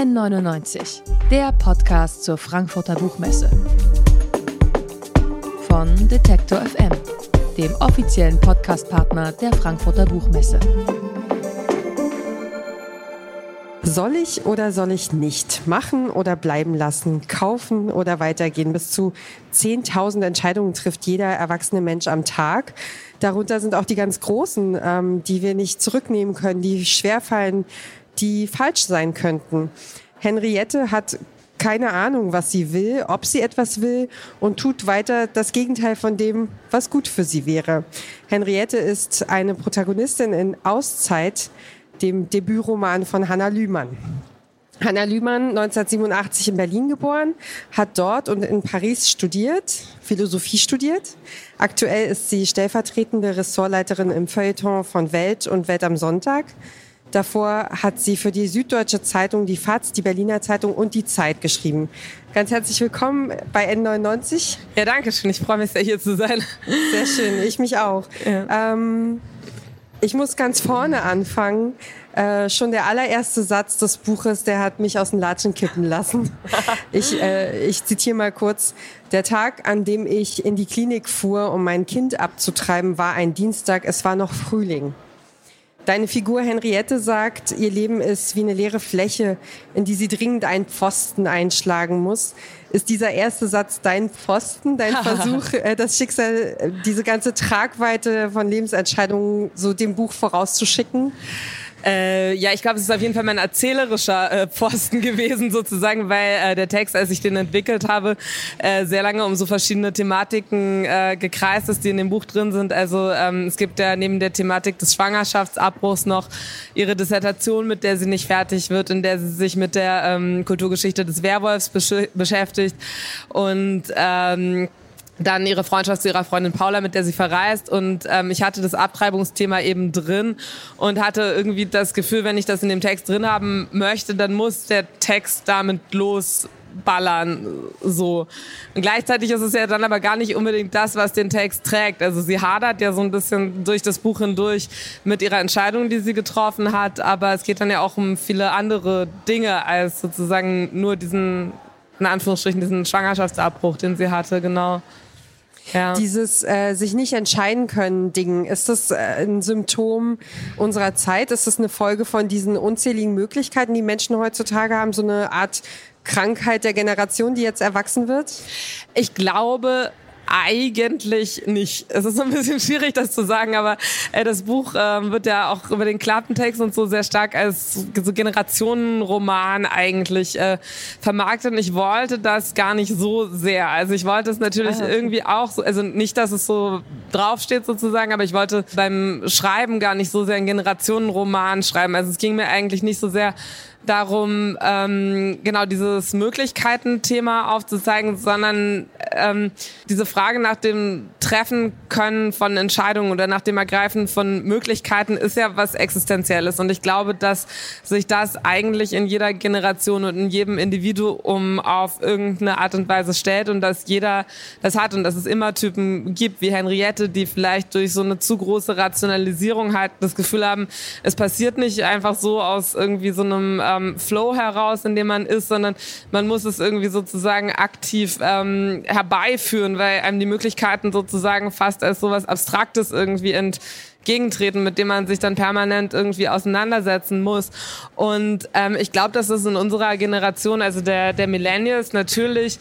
N99, der Podcast zur Frankfurter Buchmesse. Von Detektor FM, dem offiziellen Podcastpartner der Frankfurter Buchmesse. Soll ich oder soll ich nicht? Machen oder bleiben lassen? Kaufen oder weitergehen? Bis zu 10.000 Entscheidungen trifft jeder erwachsene Mensch am Tag. Darunter sind auch die ganz großen, ähm, die wir nicht zurücknehmen können, die schwerfallen, die falsch sein könnten. Henriette hat keine Ahnung, was sie will, ob sie etwas will und tut weiter das Gegenteil von dem, was gut für sie wäre. Henriette ist eine Protagonistin in Auszeit, dem Debütroman von Hannah Lühmann. Hannah Lühmann, 1987 in Berlin geboren, hat dort und in Paris studiert, Philosophie studiert. Aktuell ist sie stellvertretende Ressortleiterin im Feuilleton von Welt und Welt am Sonntag. Davor hat sie für die Süddeutsche Zeitung, die FAZ, die Berliner Zeitung und die Zeit geschrieben. Ganz herzlich willkommen bei N99. Ja, danke schön. Ich freue mich sehr, hier zu sein. Sehr schön. Ich mich auch. Ja. Ähm, ich muss ganz vorne anfangen. Äh, schon der allererste Satz des Buches, der hat mich aus den Latschen kippen lassen. Ich, äh, ich zitiere mal kurz. Der Tag, an dem ich in die Klinik fuhr, um mein Kind abzutreiben, war ein Dienstag. Es war noch Frühling. Deine Figur Henriette sagt, ihr Leben ist wie eine leere Fläche, in die sie dringend einen Pfosten einschlagen muss. Ist dieser erste Satz dein Pfosten, dein Versuch, äh, das Schicksal, äh, diese ganze Tragweite von Lebensentscheidungen so dem Buch vorauszuschicken? Äh, ja, ich glaube, es ist auf jeden Fall mein erzählerischer äh, Posten gewesen, sozusagen, weil äh, der Text, als ich den entwickelt habe, äh, sehr lange um so verschiedene Thematiken äh, gekreist ist, die in dem Buch drin sind. Also ähm, es gibt ja neben der Thematik des Schwangerschaftsabbruchs noch ihre Dissertation, mit der sie nicht fertig wird, in der sie sich mit der ähm, Kulturgeschichte des Werwolfs besch beschäftigt und ähm, dann ihre Freundschaft zu ihrer Freundin Paula, mit der sie verreist. Und ähm, ich hatte das Abtreibungsthema eben drin und hatte irgendwie das Gefühl, wenn ich das in dem Text drin haben möchte, dann muss der Text damit losballern. So. Und gleichzeitig ist es ja dann aber gar nicht unbedingt das, was den Text trägt. Also sie hadert ja so ein bisschen durch das Buch hindurch mit ihrer Entscheidung, die sie getroffen hat. Aber es geht dann ja auch um viele andere Dinge als sozusagen nur diesen, in Anführungsstrichen, diesen Schwangerschaftsabbruch, den sie hatte, genau. Ja. Dieses äh, sich nicht entscheiden können Ding, ist das äh, ein Symptom unserer Zeit? Ist das eine Folge von diesen unzähligen Möglichkeiten, die Menschen heutzutage haben? So eine Art Krankheit der Generation, die jetzt erwachsen wird? Ich glaube, eigentlich nicht. Es ist ein bisschen schwierig, das zu sagen, aber äh, das Buch äh, wird ja auch über den Klappentext und so sehr stark als so Generationenroman eigentlich äh, vermarktet. Und ich wollte das gar nicht so sehr. Also ich wollte es natürlich ah, okay. irgendwie auch so, also nicht, dass es so draufsteht sozusagen, aber ich wollte beim Schreiben gar nicht so sehr einen Generationenroman schreiben. Also es ging mir eigentlich nicht so sehr darum, ähm, genau dieses Möglichkeiten-Thema aufzuzeigen, sondern ähm, diese Frage nach dem Treffen können von Entscheidungen oder nach dem Ergreifen von Möglichkeiten ist ja was Existenzielles. Und ich glaube, dass sich das eigentlich in jeder Generation und in jedem Individuum auf irgendeine Art und Weise stellt und dass jeder das hat und dass es immer Typen gibt wie Henriette, die vielleicht durch so eine zu große Rationalisierung halt das Gefühl haben, es passiert nicht einfach so aus irgendwie so einem ähm, Flow heraus, in dem man ist, sondern man muss es irgendwie sozusagen aktiv ähm, herbeiführen, weil einem die Möglichkeiten sozusagen fast als sowas Abstraktes irgendwie entgegentreten, mit dem man sich dann permanent irgendwie auseinandersetzen muss. Und ähm, ich glaube, dass es in unserer Generation, also der, der Millennials, natürlich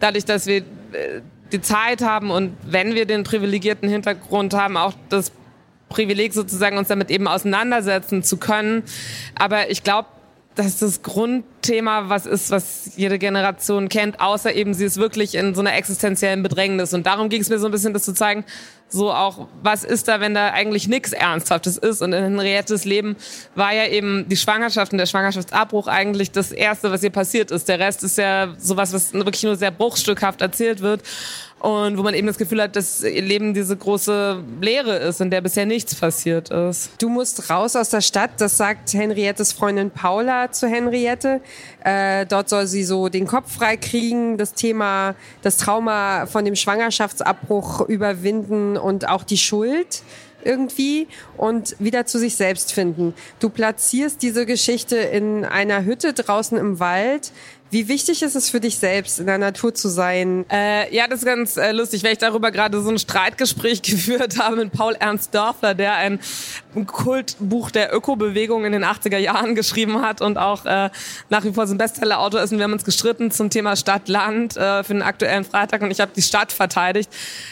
dadurch, dass wir äh, die Zeit haben und wenn wir den privilegierten Hintergrund haben, auch das Privileg sozusagen uns damit eben auseinandersetzen zu können. Aber ich glaube, dass das Grundthema was ist, was jede Generation kennt, außer eben sie ist wirklich in so einer existenziellen Bedrängnis. Und darum ging es mir so ein bisschen, das zu zeigen, so auch, was ist da, wenn da eigentlich nichts Ernsthaftes ist? Und in Henriettes Leben war ja eben die Schwangerschaft und der Schwangerschaftsabbruch eigentlich das Erste, was ihr passiert ist. Der Rest ist ja sowas, was wirklich nur sehr bruchstückhaft erzählt wird und wo man eben das Gefühl hat, dass Leben diese große Leere ist, in der bisher nichts passiert ist. Du musst raus aus der Stadt, das sagt Henriettes Freundin Paula zu Henriette. Äh, dort soll sie so den Kopf frei kriegen, das Thema, das Trauma von dem Schwangerschaftsabbruch überwinden und auch die Schuld irgendwie und wieder zu sich selbst finden. Du platzierst diese Geschichte in einer Hütte draußen im Wald. Wie wichtig ist es für dich selbst, in der Natur zu sein? Äh, ja, das ist ganz äh, lustig, weil ich darüber gerade so ein Streitgespräch geführt habe mit Paul Ernst Dörfler, der ein Kultbuch der Ökobewegung in den 80er Jahren geschrieben hat und auch äh, nach wie vor so ein Bestsellerautor ist. Und wir haben uns gestritten zum Thema Stadt-Land äh, für den aktuellen Freitag und ich habe die Stadt verteidigt.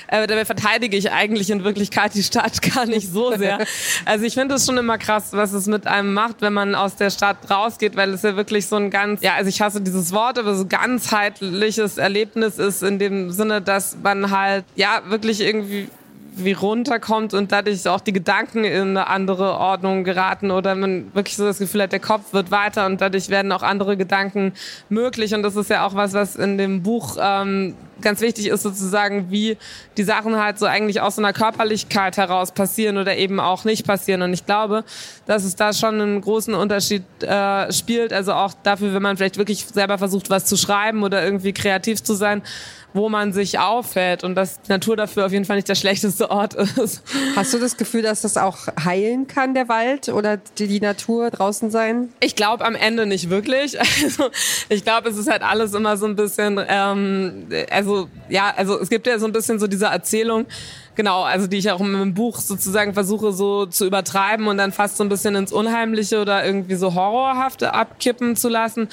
Äh, dabei verteidige ich eigentlich in Wirklichkeit die Stadt gar nicht so sehr. Also ich finde es schon immer krass, was es mit einem macht, wenn man aus der Stadt rausgeht, weil es ja wirklich so ein ganz, ja, also ich hasse dieses Wort, aber so ganzheitliches Erlebnis ist in dem Sinne, dass man halt ja wirklich irgendwie wie runterkommt und dadurch auch die Gedanken in eine andere Ordnung geraten oder man wirklich so das Gefühl hat, der Kopf wird weiter und dadurch werden auch andere Gedanken möglich. Und das ist ja auch was, was in dem Buch ähm, ganz wichtig ist sozusagen, wie die Sachen halt so eigentlich aus so einer Körperlichkeit heraus passieren oder eben auch nicht passieren. Und ich glaube, dass es da schon einen großen Unterschied äh, spielt. Also auch dafür, wenn man vielleicht wirklich selber versucht, was zu schreiben oder irgendwie kreativ zu sein, wo man sich aufhält und dass die Natur dafür auf jeden Fall nicht der schlechteste Ort ist. Hast du das Gefühl, dass das auch heilen kann, der Wald oder die, die Natur draußen sein? Ich glaube am Ende nicht wirklich. Also ich glaube, es ist halt alles immer so ein bisschen, ähm, also ja, also es gibt ja so ein bisschen so diese Erzählung, Genau, also die ich auch im Buch sozusagen versuche so zu übertreiben und dann fast so ein bisschen ins Unheimliche oder irgendwie so Horrorhafte abkippen zu lassen.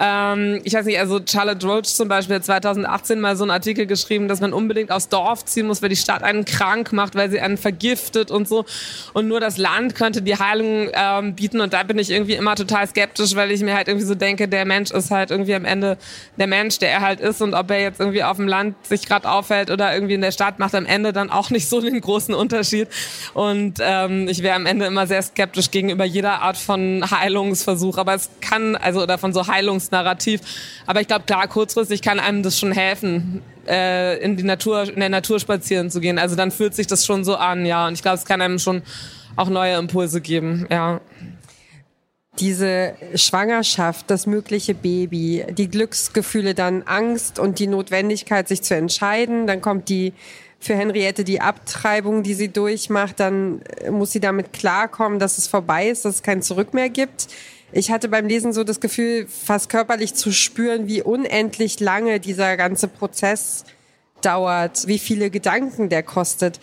Ähm, ich weiß nicht, also Charlotte Roach zum Beispiel hat 2018 mal so einen Artikel geschrieben, dass man unbedingt aufs Dorf ziehen muss, weil die Stadt einen krank macht, weil sie einen vergiftet und so. Und nur das Land könnte die Heilung ähm, bieten. Und da bin ich irgendwie immer total skeptisch, weil ich mir halt irgendwie so denke, der Mensch ist halt irgendwie am Ende der Mensch, der er halt ist. Und ob er jetzt irgendwie auf dem Land sich gerade aufhält oder irgendwie in der Stadt, macht am Ende dann auch auch nicht so den großen Unterschied. Und ähm, ich wäre am Ende immer sehr skeptisch gegenüber jeder Art von Heilungsversuch. Aber es kann, also oder von so Heilungsnarrativ. Aber ich glaube, klar, kurzfristig kann einem das schon helfen, äh, in die Natur, in der Natur spazieren zu gehen. Also dann fühlt sich das schon so an, ja. Und ich glaube, es kann einem schon auch neue Impulse geben, ja diese Schwangerschaft, das mögliche Baby, die Glücksgefühle, dann Angst und die Notwendigkeit, sich zu entscheiden. Dann kommt die für Henriette die Abtreibung, die sie durchmacht, dann muss sie damit klarkommen, dass es vorbei ist, dass es kein Zurück mehr gibt. Ich hatte beim Lesen so das Gefühl, fast körperlich zu spüren, wie unendlich lange dieser ganze Prozess dauert, wie viele Gedanken der kostet.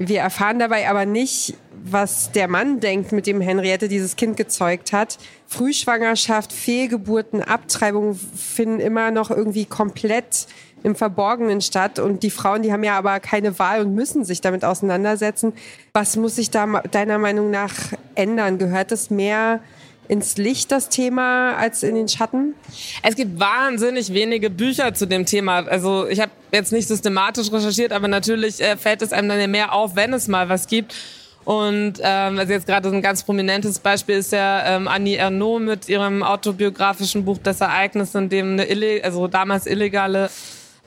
Wir erfahren dabei aber nicht, was der Mann denkt, mit dem Henriette dieses Kind gezeugt hat. Frühschwangerschaft, Fehlgeburten, Abtreibung finden immer noch irgendwie komplett im Verborgenen statt. Und die Frauen, die haben ja aber keine Wahl und müssen sich damit auseinandersetzen. Was muss sich da deiner Meinung nach ändern? Gehört es mehr ins Licht das Thema als in den Schatten? Es gibt wahnsinnig wenige Bücher zu dem Thema. Also ich habe jetzt nicht systematisch recherchiert, aber natürlich äh, fällt es einem dann mehr auf, wenn es mal was gibt. Und ähm, also jetzt gerade so ein ganz prominentes Beispiel ist ja ähm, Annie Ernaux mit ihrem autobiografischen Buch Das Ereignis, in dem eine ille also damals illegale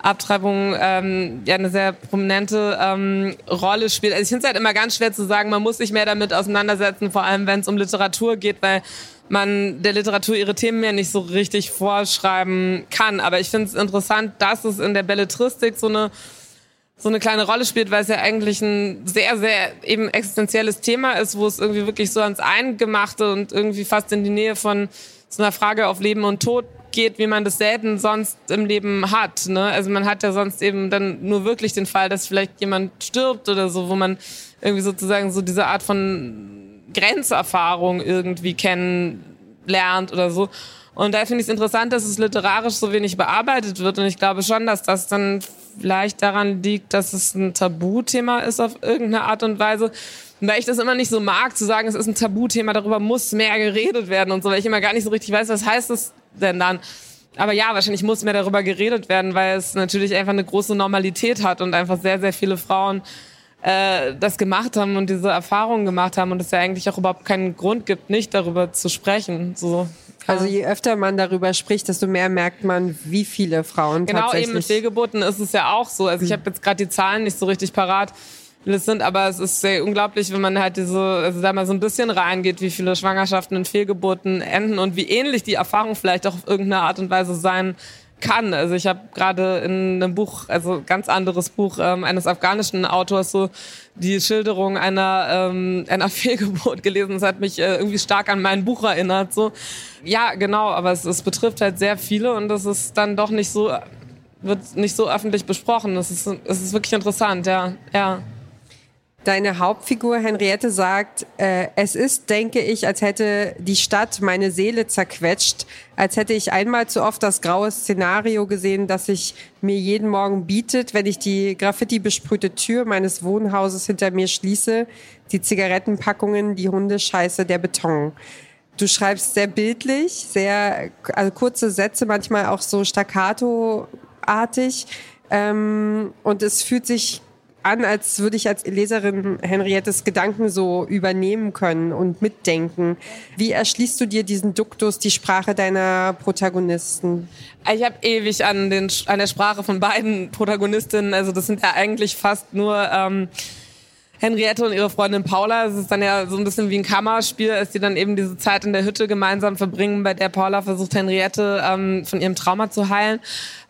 Abtreibung ähm, ja eine sehr prominente ähm, Rolle spielt. Also ich finde es halt immer ganz schwer zu sagen, man muss sich mehr damit auseinandersetzen, vor allem wenn es um Literatur geht, weil man der Literatur ihre Themen ja nicht so richtig vorschreiben kann. Aber ich finde es interessant, dass es in der Belletristik so eine so eine kleine Rolle spielt, weil es ja eigentlich ein sehr, sehr eben existenzielles Thema ist, wo es irgendwie wirklich so ans Eingemachte und irgendwie fast in die Nähe von so einer Frage auf Leben und Tod geht, wie man das selten sonst im Leben hat. Ne? Also man hat ja sonst eben dann nur wirklich den Fall, dass vielleicht jemand stirbt oder so, wo man irgendwie sozusagen so diese Art von Grenzerfahrung irgendwie kennenlernt oder so. Und da finde ich es interessant, dass es literarisch so wenig bearbeitet wird. Und ich glaube schon, dass das dann vielleicht daran liegt, dass es ein Tabuthema ist auf irgendeine Art und Weise. Weil ich das immer nicht so mag, zu sagen, es ist ein Tabuthema, darüber muss mehr geredet werden und so, weil ich immer gar nicht so richtig weiß, was heißt das denn dann? Aber ja, wahrscheinlich muss mehr darüber geredet werden, weil es natürlich einfach eine große Normalität hat und einfach sehr, sehr viele Frauen äh, das gemacht haben und diese Erfahrungen gemacht haben und es ja eigentlich auch überhaupt keinen Grund gibt, nicht darüber zu sprechen. So. Also je öfter man darüber spricht, desto mehr merkt man, wie viele Frauen genau, tatsächlich... Genau, eben mit Fehlgeburten ist es ja auch so. Also ich habe jetzt gerade die Zahlen nicht so richtig parat das sind, aber es ist sehr unglaublich, wenn man halt diese, also da mal so ein bisschen reingeht, wie viele Schwangerschaften und Fehlgeburten enden und wie ähnlich die Erfahrung vielleicht auch auf irgendeine Art und Weise sein kann. Also ich habe gerade in einem Buch, also ganz anderes Buch ähm, eines afghanischen Autors so die Schilderung einer ähm, einer Fehlgeburt gelesen. Das hat mich äh, irgendwie stark an mein Buch erinnert. So ja, genau, aber es, es betrifft halt sehr viele und das ist dann doch nicht so wird nicht so öffentlich besprochen. Das ist es ist wirklich interessant, ja, ja. Deine Hauptfigur Henriette sagt, äh, es ist, denke ich, als hätte die Stadt meine Seele zerquetscht, als hätte ich einmal zu oft das graue Szenario gesehen, das sich mir jeden Morgen bietet, wenn ich die Graffiti besprühte Tür meines Wohnhauses hinter mir schließe, die Zigarettenpackungen, die Hundescheiße, der Beton. Du schreibst sehr bildlich, sehr also kurze Sätze, manchmal auch so staccato-artig. Ähm, und es fühlt sich an, als würde ich als Leserin Henriettes Gedanken so übernehmen können und mitdenken. Wie erschließt du dir diesen Duktus, die Sprache deiner Protagonisten? Ich habe ewig an, den, an der Sprache von beiden Protagonistinnen, also das sind ja eigentlich fast nur ähm, Henriette und ihre Freundin Paula. Es ist dann ja so ein bisschen wie ein Kammerspiel, als die dann eben diese Zeit in der Hütte gemeinsam verbringen, bei der Paula versucht, Henriette ähm, von ihrem Trauma zu heilen.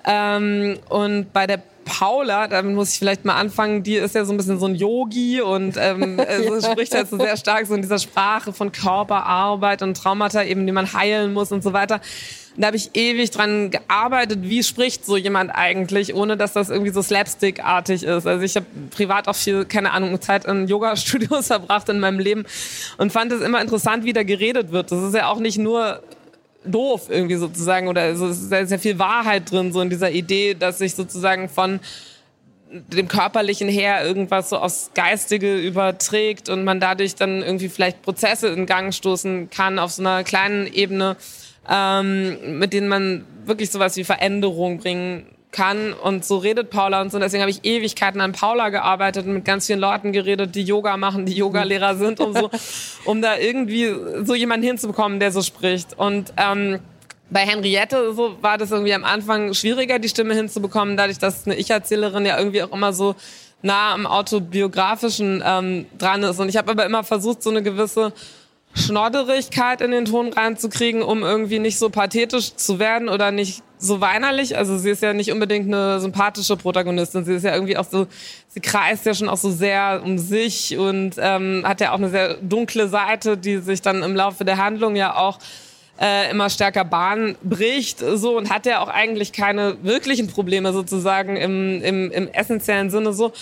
Ähm, und bei der Paula, damit muss ich vielleicht mal anfangen, die ist ja so ein bisschen so ein Yogi und ähm, also spricht halt so sehr stark so in dieser Sprache von Körperarbeit und Traumata eben, die man heilen muss und so weiter. Und da habe ich ewig dran gearbeitet, wie spricht so jemand eigentlich, ohne dass das irgendwie so slapstick-artig ist. Also ich habe privat auch viel, keine Ahnung, Zeit in Yoga-Studios verbracht in meinem Leben und fand es immer interessant, wie da geredet wird. Das ist ja auch nicht nur doof irgendwie sozusagen oder es ist sehr, sehr viel Wahrheit drin, so in dieser Idee, dass sich sozusagen von dem Körperlichen her irgendwas so aufs Geistige überträgt und man dadurch dann irgendwie vielleicht Prozesse in Gang stoßen kann auf so einer kleinen Ebene, ähm, mit denen man wirklich sowas wie Veränderung bringen kann. Und so redet Paula und so. Deswegen habe ich Ewigkeiten an Paula gearbeitet und mit ganz vielen Leuten geredet, die Yoga machen, die Yogalehrer sind und so, um da irgendwie so jemanden hinzubekommen, der so spricht. Und ähm, bei Henriette so war das irgendwie am Anfang schwieriger, die Stimme hinzubekommen, dadurch, dass eine Ich-Erzählerin ja irgendwie auch immer so nah am autobiografischen ähm, dran ist. Und ich habe aber immer versucht, so eine gewisse Schnodderigkeit in den Ton reinzukriegen, um irgendwie nicht so pathetisch zu werden oder nicht so weinerlich. Also sie ist ja nicht unbedingt eine sympathische Protagonistin. Sie ist ja irgendwie auch so, sie kreist ja schon auch so sehr um sich und ähm, hat ja auch eine sehr dunkle Seite, die sich dann im Laufe der Handlung ja auch äh, immer stärker Bahn bricht so und hat ja auch eigentlich keine wirklichen Probleme sozusagen im, im, im essentiellen Sinne so.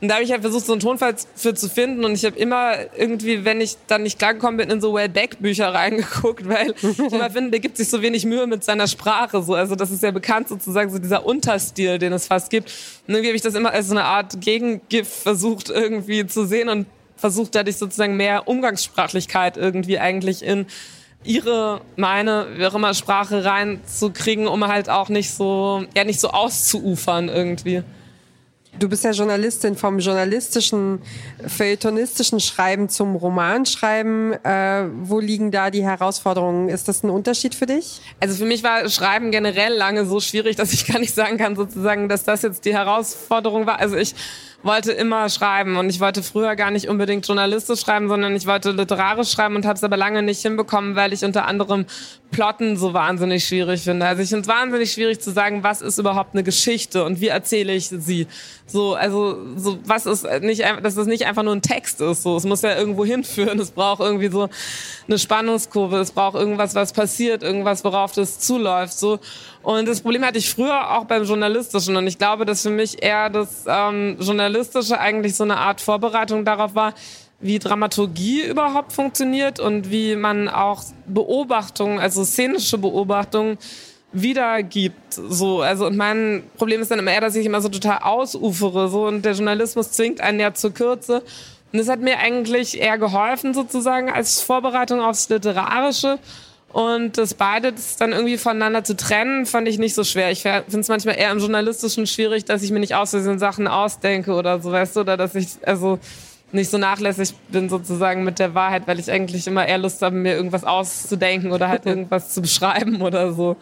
Und da habe ich halt versucht, so einen Tonfall für zu finden. Und ich habe immer irgendwie, wenn ich dann nicht klargekommen bin, in so Wellbeck-Bücher reingeguckt, weil ich immer finde, der gibt sich so wenig Mühe mit seiner Sprache. So. Also das ist ja bekannt sozusagen, so dieser Unterstil, den es fast gibt. Und irgendwie habe ich das immer als so eine Art Gegengift versucht irgendwie zu sehen und versucht dadurch sozusagen mehr Umgangssprachlichkeit irgendwie eigentlich in ihre, meine, wie auch immer, Sprache reinzukriegen, um halt auch nicht so, ja, nicht so auszuufern irgendwie. Du bist ja Journalistin vom journalistischen, feuilletonistischen Schreiben zum Romanschreiben. Äh, wo liegen da die Herausforderungen? Ist das ein Unterschied für dich? Also für mich war Schreiben generell lange so schwierig, dass ich gar nicht sagen kann, sozusagen, dass das jetzt die Herausforderung war. Also ich wollte immer schreiben und ich wollte früher gar nicht unbedingt journalistisch schreiben, sondern ich wollte literarisch schreiben und habe es aber lange nicht hinbekommen, weil ich unter anderem Plotten so wahnsinnig schwierig finde. Also ich finde es wahnsinnig schwierig zu sagen, was ist überhaupt eine Geschichte und wie erzähle ich sie. So, also so was ist nicht, dass es nicht einfach nur ein Text ist. So, es muss ja irgendwo hinführen. Es braucht irgendwie so eine Spannungskurve. Es braucht irgendwas, was passiert, irgendwas, worauf das zuläuft. So und das Problem hatte ich früher auch beim Journalistischen. Und ich glaube, dass für mich eher das ähm, Journalistische eigentlich so eine Art Vorbereitung darauf war, wie Dramaturgie überhaupt funktioniert und wie man auch Beobachtungen, also szenische Beobachtungen, wiedergibt. So, also und mein Problem ist dann immer eher, dass ich immer so total ausufere. So und der Journalismus zwingt einen ja zur Kürze. Und das hat mir eigentlich eher geholfen, sozusagen, als Vorbereitung aufs Literarische. Und das beides dann irgendwie voneinander zu trennen, fand ich nicht so schwer. Ich finde es manchmal eher im Journalistischen schwierig, dass ich mir nicht aus Versehen Sachen ausdenke oder so, weißt du, oder dass ich also nicht so nachlässig bin sozusagen mit der Wahrheit, weil ich eigentlich immer eher Lust habe, mir irgendwas auszudenken oder halt irgendwas zu beschreiben oder so.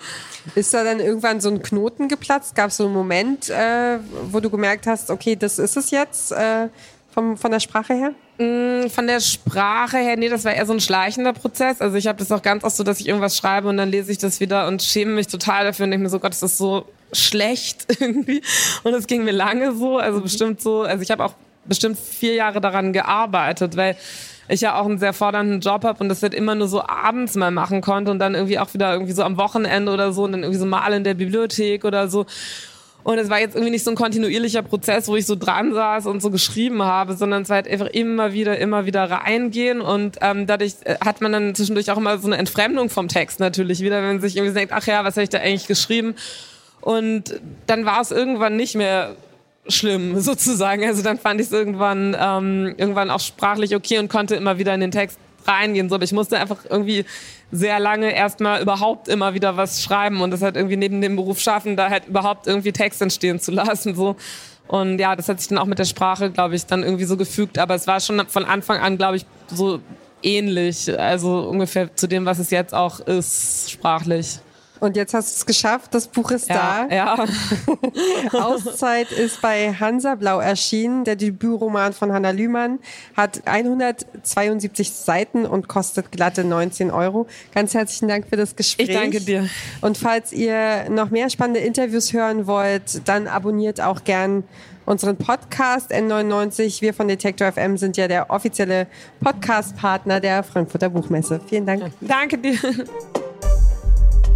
Ist da dann irgendwann so ein Knoten geplatzt? Gab es so einen Moment, äh, wo du gemerkt hast, okay, das ist es jetzt? Äh vom, von der Sprache her? Mm, von der Sprache her, nee, das war eher so ein schleichender Prozess. Also ich habe das auch ganz oft so, dass ich irgendwas schreibe und dann lese ich das wieder und schäme mich total dafür und denke mir so, Gott, das ist so schlecht irgendwie. Und das ging mir lange so, also bestimmt so, also ich habe auch bestimmt vier Jahre daran gearbeitet, weil ich ja auch einen sehr fordernden Job habe und das halt immer nur so abends mal machen konnte und dann irgendwie auch wieder irgendwie so am Wochenende oder so und dann irgendwie so mal in der Bibliothek oder so. Und es war jetzt irgendwie nicht so ein kontinuierlicher Prozess, wo ich so dran saß und so geschrieben habe, sondern es war halt einfach immer wieder, immer wieder reingehen. Und ähm, dadurch äh, hat man dann zwischendurch auch immer so eine Entfremdung vom Text natürlich wieder, wenn man sich irgendwie denkt, ach ja, was habe ich da eigentlich geschrieben? Und dann war es irgendwann nicht mehr schlimm sozusagen. Also dann fand ich es irgendwann ähm, irgendwann auch sprachlich okay und konnte immer wieder in den Text reingehen. Aber ich musste einfach irgendwie sehr lange erstmal überhaupt immer wieder was schreiben und das halt irgendwie neben dem Beruf schaffen, da halt überhaupt irgendwie Text entstehen zu lassen. So. Und ja, das hat sich dann auch mit der Sprache, glaube ich, dann irgendwie so gefügt. Aber es war schon von Anfang an, glaube ich, so ähnlich. Also ungefähr zu dem, was es jetzt auch ist, sprachlich. Und jetzt hast du es geschafft, das Buch ist ja, da. Ja. Auszeit ist bei Hansa Blau erschienen. Der Debütroman von Hanna Lühmann hat 172 Seiten und kostet glatte 19 Euro. Ganz herzlichen Dank für das Gespräch. Ich danke dir. Und falls ihr noch mehr spannende Interviews hören wollt, dann abonniert auch gern unseren Podcast N99. Wir von Detektor FM sind ja der offizielle Podcast-Partner der Frankfurter Buchmesse. Vielen Dank. Danke dir.